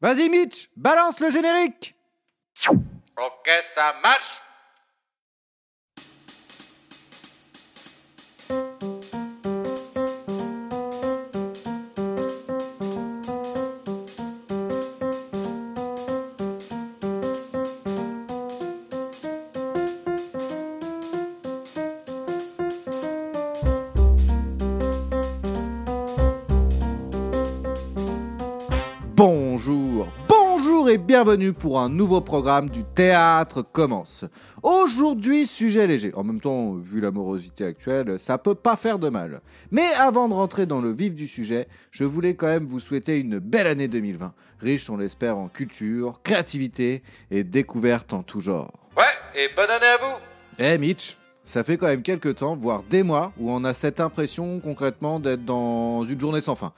Vas-y Mitch, balance le générique. Ok, ça marche bonjour et bienvenue pour un nouveau programme du Théâtre commence. Aujourd'hui, sujet léger. En même temps, vu la morosité actuelle, ça peut pas faire de mal. Mais avant de rentrer dans le vif du sujet, je voulais quand même vous souhaiter une belle année 2020, riche, on l'espère, en culture, créativité et découverte en tout genre. Ouais, et bonne année à vous Eh Mitch, ça fait quand même quelques temps, voire des mois, où on a cette impression concrètement d'être dans une journée sans fin.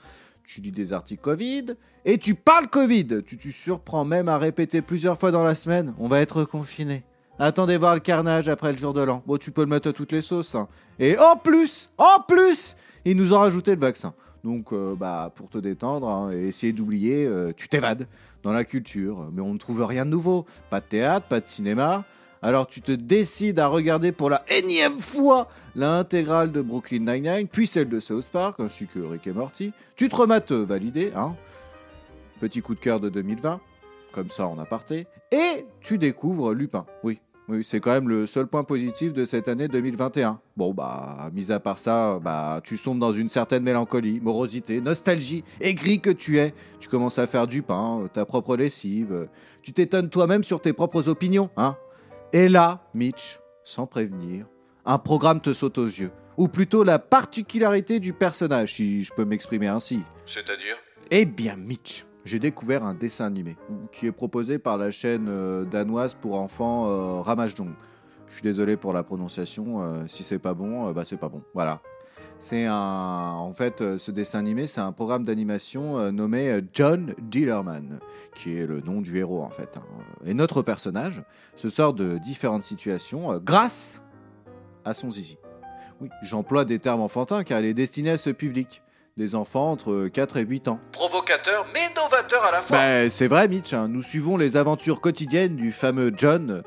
Tu lis des articles Covid et tu parles Covid. Tu te surprends même à répéter plusieurs fois dans la semaine. On va être confiné. Attendez voir le carnage après le jour de l'an. Bon, tu peux le mettre à toutes les sauces. hein. Et en plus, en plus, ils nous ont rajouté le vaccin. Donc, euh, bah, pour te détendre hein, et essayer d'oublier, euh, tu t'évades dans la culture. Mais on ne trouve rien de nouveau. Pas de théâtre, pas de cinéma. Alors tu te décides à regarder pour la énième fois l'intégrale de Brooklyn Nine-Nine, puis celle de South Park, ainsi que Rick et Morty. Tu te remates euh, validé, hein Petit coup de cœur de 2020, comme ça en aparté. Et tu découvres Lupin, oui. Oui, c'est quand même le seul point positif de cette année 2021. Bon, bah, mis à part ça, bah, tu sombres dans une certaine mélancolie, morosité, nostalgie, aigri que tu es. Tu commences à faire du pain, ta propre lessive. Tu t'étonnes toi-même sur tes propres opinions, hein et là, Mitch, sans prévenir, un programme te saute aux yeux. Ou plutôt la particularité du personnage, si je peux m'exprimer ainsi. C'est-à-dire? Eh bien, Mitch, j'ai découvert un dessin animé qui est proposé par la chaîne euh, danoise pour enfants euh, Ramajdong. Je suis désolé pour la prononciation, euh, si c'est pas bon, bah c'est pas bon. Voilà. C'est un. En fait, ce dessin animé, c'est un programme d'animation nommé John Dillerman, qui est le nom du héros en fait. hein. Et notre personnage se sort de différentes situations grâce à son zizi. Oui, j'emploie des termes enfantins car il est destiné à ce public. Des enfants entre 4 et 8 ans. Provocateur, mais novateur à la fois Bah, c'est vrai, Mitch. hein. Nous suivons les aventures quotidiennes du fameux John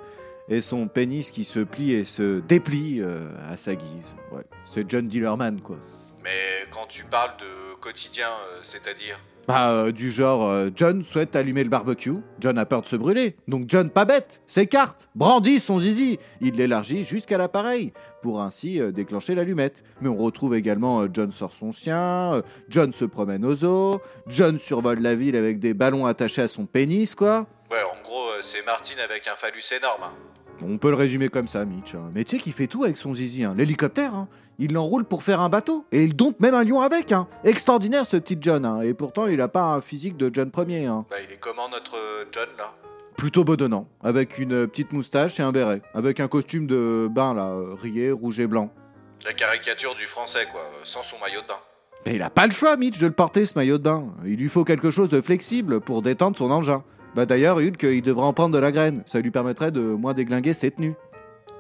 et son pénis qui se plie et se déplie euh, à sa guise. Ouais, c'est John Dillerman, quoi. Mais quand tu parles de quotidien, euh, c'est-à-dire Bah, euh, du genre, euh, John souhaite allumer le barbecue. John a peur de se brûler. Donc John, pas bête, s'écarte, brandit son zizi. Il l'élargit jusqu'à l'appareil pour ainsi euh, déclencher l'allumette. Mais on retrouve également John sort son chien, John se promène aux eaux, John survole la ville avec des ballons attachés à son pénis, quoi. Ouais, en gros, c'est Martine avec un phallus énorme. hein. On peut le résumer comme ça, Mitch. hein. Mais tu sais qu'il fait tout avec son zizi. hein. L'hélicoptère, hein. Il l'enroule pour faire un bateau. Et il dompte même un lion avec. Hein. Extraordinaire ce petit John. hein. Et pourtant, il a pas un physique de John Ier. Hein. Bah, il est comment notre euh, John là? Plutôt bedonnant. Avec une euh, petite moustache et un béret. Avec un costume de bain, là, euh, rayé, rouge et blanc. La caricature du français, quoi, sans son maillot de bain. Mais il a pas le choix, Mitch, de le porter, ce maillot de bain. Il lui faut quelque chose de flexible pour détendre son engin. Bah d'ailleurs, Hulk, il devrait en prendre de la graine. Ça lui permettrait de moins déglinguer ses tenues.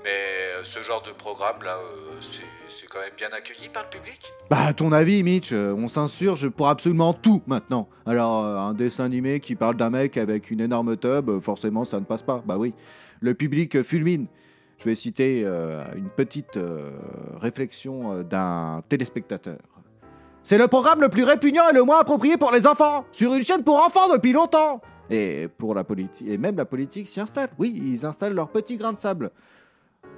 Mais ce genre de programme là, euh, c'est quand même bien accueilli par le public? Bah, à ton avis, Mitch, euh, on s'insurge pour absolument tout maintenant. Alors, euh, un dessin animé qui parle d'un mec avec une énorme tub, forcément, ça ne passe pas. Bah oui. Le public fulmine. Je vais citer une petite réflexion d'un téléspectateur. C'est le programme le plus répugnant et le moins approprié pour les enfants, sur une chaîne pour enfants depuis longtemps. Et pour la politique, et même la politique s'y installe. Oui, ils installent leur petit grain de sable.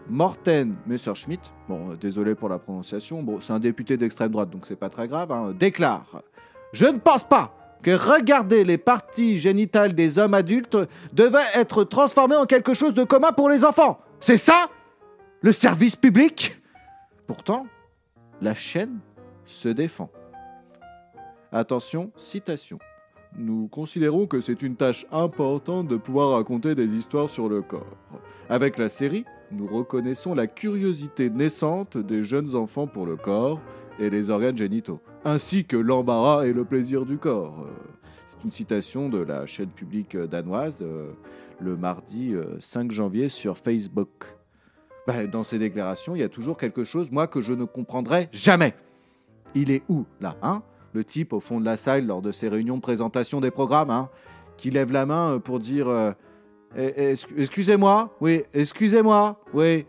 Morten Messerschmitt, bon, euh, désolé pour la prononciation, bon, c'est un député d'extrême droite, donc c'est pas très grave, hein, déclare Je ne pense pas que regarder les parties génitales des hommes adultes devait être transformé en quelque chose de commun pour les enfants. C'est ça Le service public? Pourtant, la chaîne se défend. Attention, citation. Nous considérons que c'est une tâche importante de pouvoir raconter des histoires sur le corps. Avec la série, nous reconnaissons la curiosité naissante des jeunes enfants pour le corps et les organes génitaux, ainsi que l'embarras et le plaisir du corps. Euh, C'est une citation de la chaîne publique euh, danoise euh, le mardi euh, 5 janvier sur Facebook. Ben, dans ces déclarations, il y a toujours quelque chose, moi, que je ne comprendrai jamais. Il est où, là, hein? Le type au fond de la salle lors de ces réunions de présentation des programmes, hein qui lève la main pour dire Eh, eh, excu- Excusez-moi, oui, excusez-moi, oui.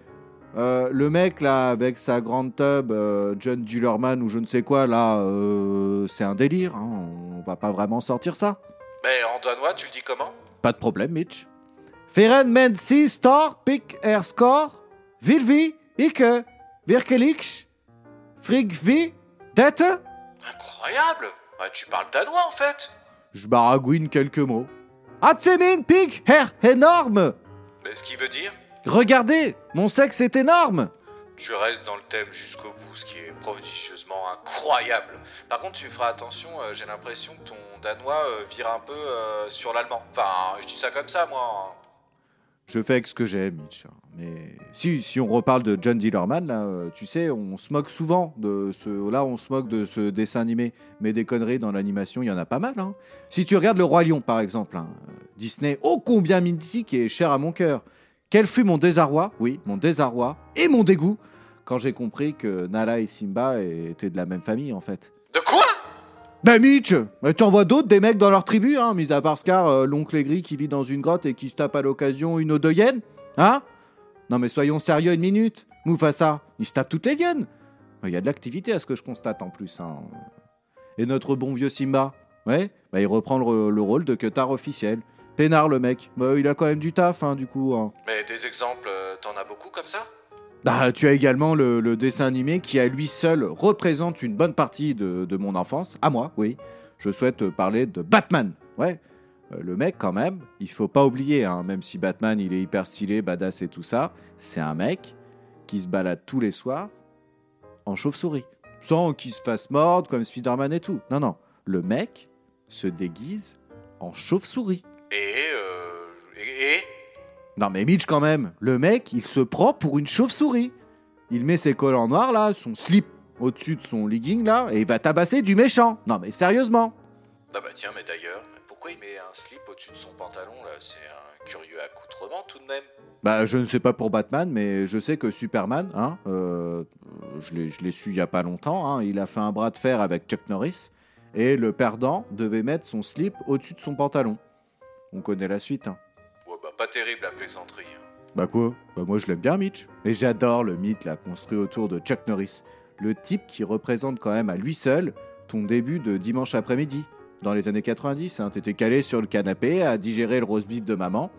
Euh, le mec là avec sa grande tub, euh, John Dillerman ou je ne sais quoi là, euh, c'est un délire. hein, On va pas vraiment sortir ça. Mais en danois, tu le dis comment? Pas de problème, Mitch. Feren men si star pick er score, vilvi, ikke, virkelig, frigvi, dette Incroyable Bah, tu parles danois en fait Je baragouine quelques mots. Atsemin pig her énorme Mais ce qui veut dire? Regardez, mon sexe est énorme Tu restes dans le thème jusqu'au bout, ce qui est prodigieusement incroyable. Par contre, tu feras attention, euh, j'ai l'impression que ton danois euh, vire un peu euh, sur l'allemand. Enfin, je dis ça comme ça, moi. Je fais avec ce que j'ai, Mitch. hein. Mais si, si on reparle de John Dillerman, là, euh, tu sais, on se moque souvent de ce. Là, on se moque de ce dessin animé. Mais des conneries dans l'animation, il y en a pas mal. hein. Si tu regardes Le Roi Lion, par exemple, hein, Disney, ô combien mythique et cher à mon cœur. Quel fut mon désarroi, oui, mon désarroi et mon dégoût quand j'ai compris que Nala et Simba étaient de la même famille, en fait. De quoi? Ben Mitch, mais t'en vois d'autres, des mecs dans leur tribu, hein, mis à part Scar, euh, l'oncle aigri qui vit dans une grotte et qui se tape à l'occasion une eau de hyène Hein? Non mais soyons sérieux une minute. Mufasa, il se tape toutes les hyènes. Il y a de l'activité à ce que je constate en plus. hein. Et notre bon vieux Simba Ouais, bah il reprend le, le rôle de Cutard officiel. Pénard le mec, bah, il a quand même du taf hein, du coup. hein. Mais des exemples, euh, t'en as beaucoup comme ça? Bah, tu as également le, dessin animé qui à lui seul représente une bonne partie de, mon enfance, à moi, oui. Je souhaite te parler de Batman. Ouais, Euh, le mec quand même, il faut pas oublier, hein, même si Batman il est hyper stylé, badass et tout ça, c'est un mec qui se balade tous les soirs en chauve-souris. Sans qu'il se fasse mordre comme Spider-Man et tout. Non, non, le mec se déguise en chauve-souris. Et, euh, Non mais Mitch quand même, le mec, il se prend pour une chauve-souris. Il met ses collants noirs là, son slip au-dessus de son legging là, et il va tabasser du méchant. Non mais sérieusement. Ah bah tiens, mais d'ailleurs, pourquoi il met un slip au-dessus de son pantalon là? C'est un curieux accoutrement tout de même. Bah je ne sais pas pour Batman, mais je sais que Superman, hein, euh, je l'ai je l'ai su il y a pas longtemps, hein, il a fait un bras de fer avec Chuck Norris, et le perdant devait mettre son slip au-dessus de son pantalon. On connaît la suite. Hein. Pas terrible la plaisanterie. hein. Bah quoi? Bah moi je l'aime bien Mitch. Et j'adore le mythe là construit autour de Chuck Norris. Le type qui représente quand même à lui seul ton début de dimanche après-midi. Dans les années 90, hein, t'étais calé sur le canapé à digérer le roast beef de maman.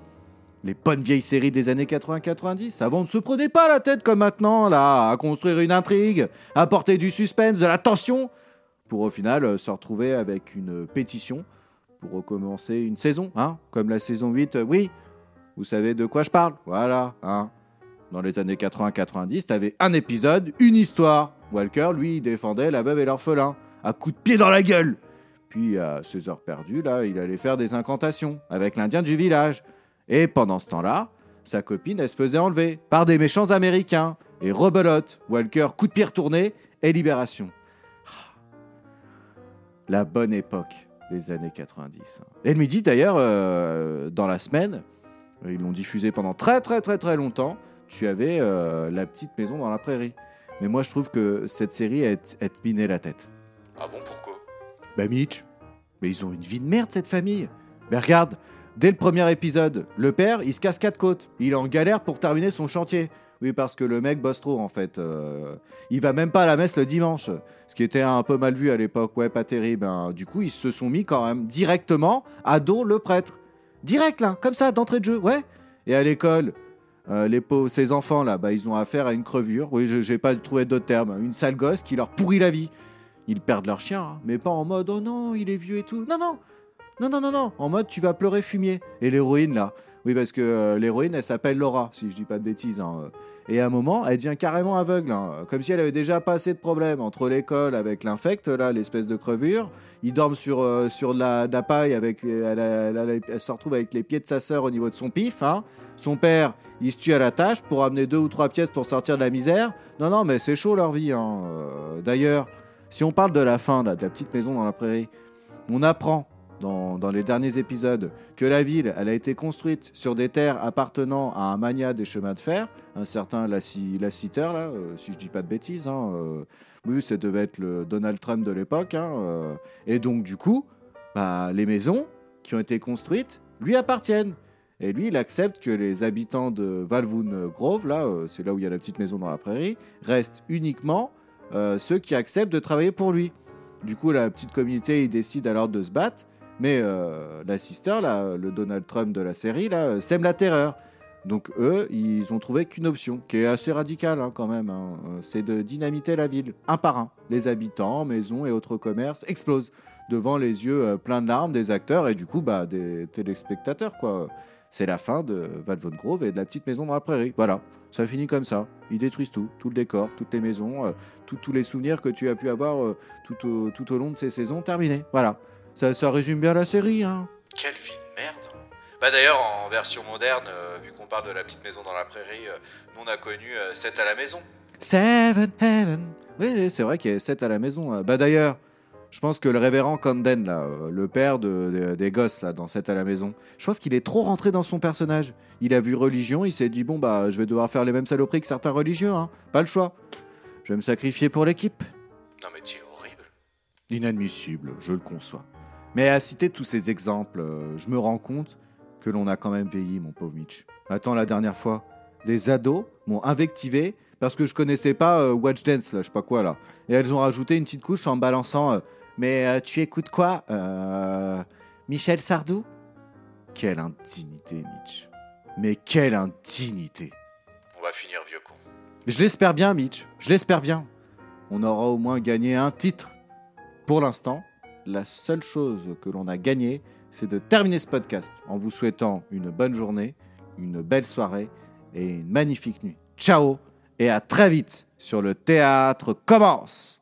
Les bonnes vieilles séries des années 80-90. Avant, ne se prenait pas la tête comme maintenant, là, à construire une intrigue, à apporter du suspense, de la tension, pour au final euh, se retrouver avec une pétition pour recommencer une saison, hein, comme la saison 8, euh, oui, vous savez de quoi je parle? Voilà, hein. Dans les années 80-90, t'avais un épisode, une histoire. Walker, lui, défendait la veuve et l'orphelin, à coups de pied dans la gueule. Puis, à ses heures perdues, là, il allait faire des incantations avec l'Indien du village. Et pendant ce temps-là, sa copine, elle se faisait enlever par des méchants américains. Et rebelote, Walker, coup de pied retourné et libération. La bonne époque des années 90. Et le midi, d'ailleurs, euh, dans la semaine, ils l'ont diffusé pendant très très très très longtemps. Tu avais euh, la petite maison dans la prairie. Mais moi, je trouve que cette série, elle te minait la tête. Ah bon, pourquoi? Bah Mitch, mais ils ont une vie de merde cette famille. Mais regarde, dès le premier épisode, le père, il se casse quatre côtes. Il est en galère pour terminer son chantier. Oui, parce que le mec bosse trop en fait. Euh, il va même pas à la messe le dimanche. Ce qui était un peu mal vu à l'époque. Ouais, pas terrible. hein. Du coup, ils se sont mis quand même directement à dos le prêtre. Direct là, comme ça, d'entrée de jeu, ouais. Et à l'école, euh, les ces enfants là, bah, ils ont affaire à une crevure. Oui, je j'ai pas trouvé d'autres termes. Une sale gosse qui leur pourrit la vie. Ils perdent leur chien, hein, mais pas en mode oh non, il est vieux et tout. Non, non, non, non, non, non. En mode tu vas pleurer fumier. Et l'héroïne là, oui, parce que euh, l'héroïne elle s'appelle Laura, si je dis pas de bêtises. hein, euh. Et à un moment, elle devient carrément aveugle, hein, comme si elle avait déjà pas assez de problèmes entre l'école avec l'infect, là, l'espèce de crevure. Ils dorment sur, euh, sur de, la, paille, avec, elle, elle- elle- se retrouve avec les pieds de sa sœur au niveau de son pif. hein. Son père, il se tue à la tâche pour amener deux ou trois pièces pour sortir de la misère. Non, non, mais c'est chaud leur vie. hein. Euh, D'ailleurs, si on parle de la fin, de la petite maison dans la prairie, on apprend dans, les derniers épisodes que la ville, elle a été construite sur des terres appartenant à un magnat des chemins de fer, un certain Lassi- Lassiter, là, euh, si je dis pas de bêtises. hein, euh, oui, ça devait être le Donald Trump de l'époque. hein, euh, et donc, du coup, bah, les maisons qui ont été construites lui appartiennent. Et lui, il accepte que les habitants de Valvoon Grove, là, c'est là où il y a la petite maison dans la prairie, restent uniquement ceux qui acceptent de travailler pour lui. Du coup, la petite communauté, il décide alors de se battre, mais euh, la sister, le Donald Trump de la série, là, euh, sème la terreur. Donc eux, ils ont trouvé qu'une option, qui est assez radicale hein, quand même, hein, euh, c'est de dynamiter la ville, un par un. Les habitants, maisons et autres commerces explosent devant les yeux euh, pleins de larmes des acteurs et du coup bah, des téléspectateurs. C'est la fin de Valvon Grove et de la petite maison dans la prairie. Voilà, ça finit comme ça. Ils détruisent tout, tout le décor, toutes les maisons, tous les souvenirs que tu as pu avoir tout, au, tout au long de ces saisons, terminé. Voilà, ça, ça résume bien la série. Hein. Quelle vie de merde. Bah d'ailleurs, en version moderne, euh, vu qu'on parle de la petite maison dans la prairie, euh, nous on a connu euh, 7 à la maison. Seven Heaven. Oui, c'est vrai qu'il y a 7 à la maison. euh. Bah d'ailleurs, je pense que le révérend Condon, là, euh, le père de- de- des gosses là, dans 7 à la maison, je pense qu'il est trop rentré dans son personnage. Il a vu religion, il s'est dit bon bah je vais devoir faire les mêmes saloperies que certains religieux, hein. Pas le choix. Je vais me sacrifier pour l'équipe. Non mais tu es horrible. Inadmissible, je le conçois. Mais à citer tous ces exemples, euh, je me rends compte que l'on a quand même vieilli, mon pauvre Mitch. Attends, la dernière fois, des ados m'ont invectivé parce que je connaissais pas euh, Watch Dance, là, je sais pas quoi, là. Et elles ont rajouté une petite couche en me balançant euh, Mais euh, tu écoutes quoi Michel Sardou? Quelle indignité, Mitch. Mais quelle indignité On va finir vieux con. je l'espère bien, Mitch. Je l'espère bien. On aura au moins gagné un titre. Pour l'instant, la seule chose que l'on a gagné, c'est de terminer ce podcast en vous souhaitant une bonne journée, une belle soirée et une magnifique nuit. Ciao et à très vite sur le théâtre commence.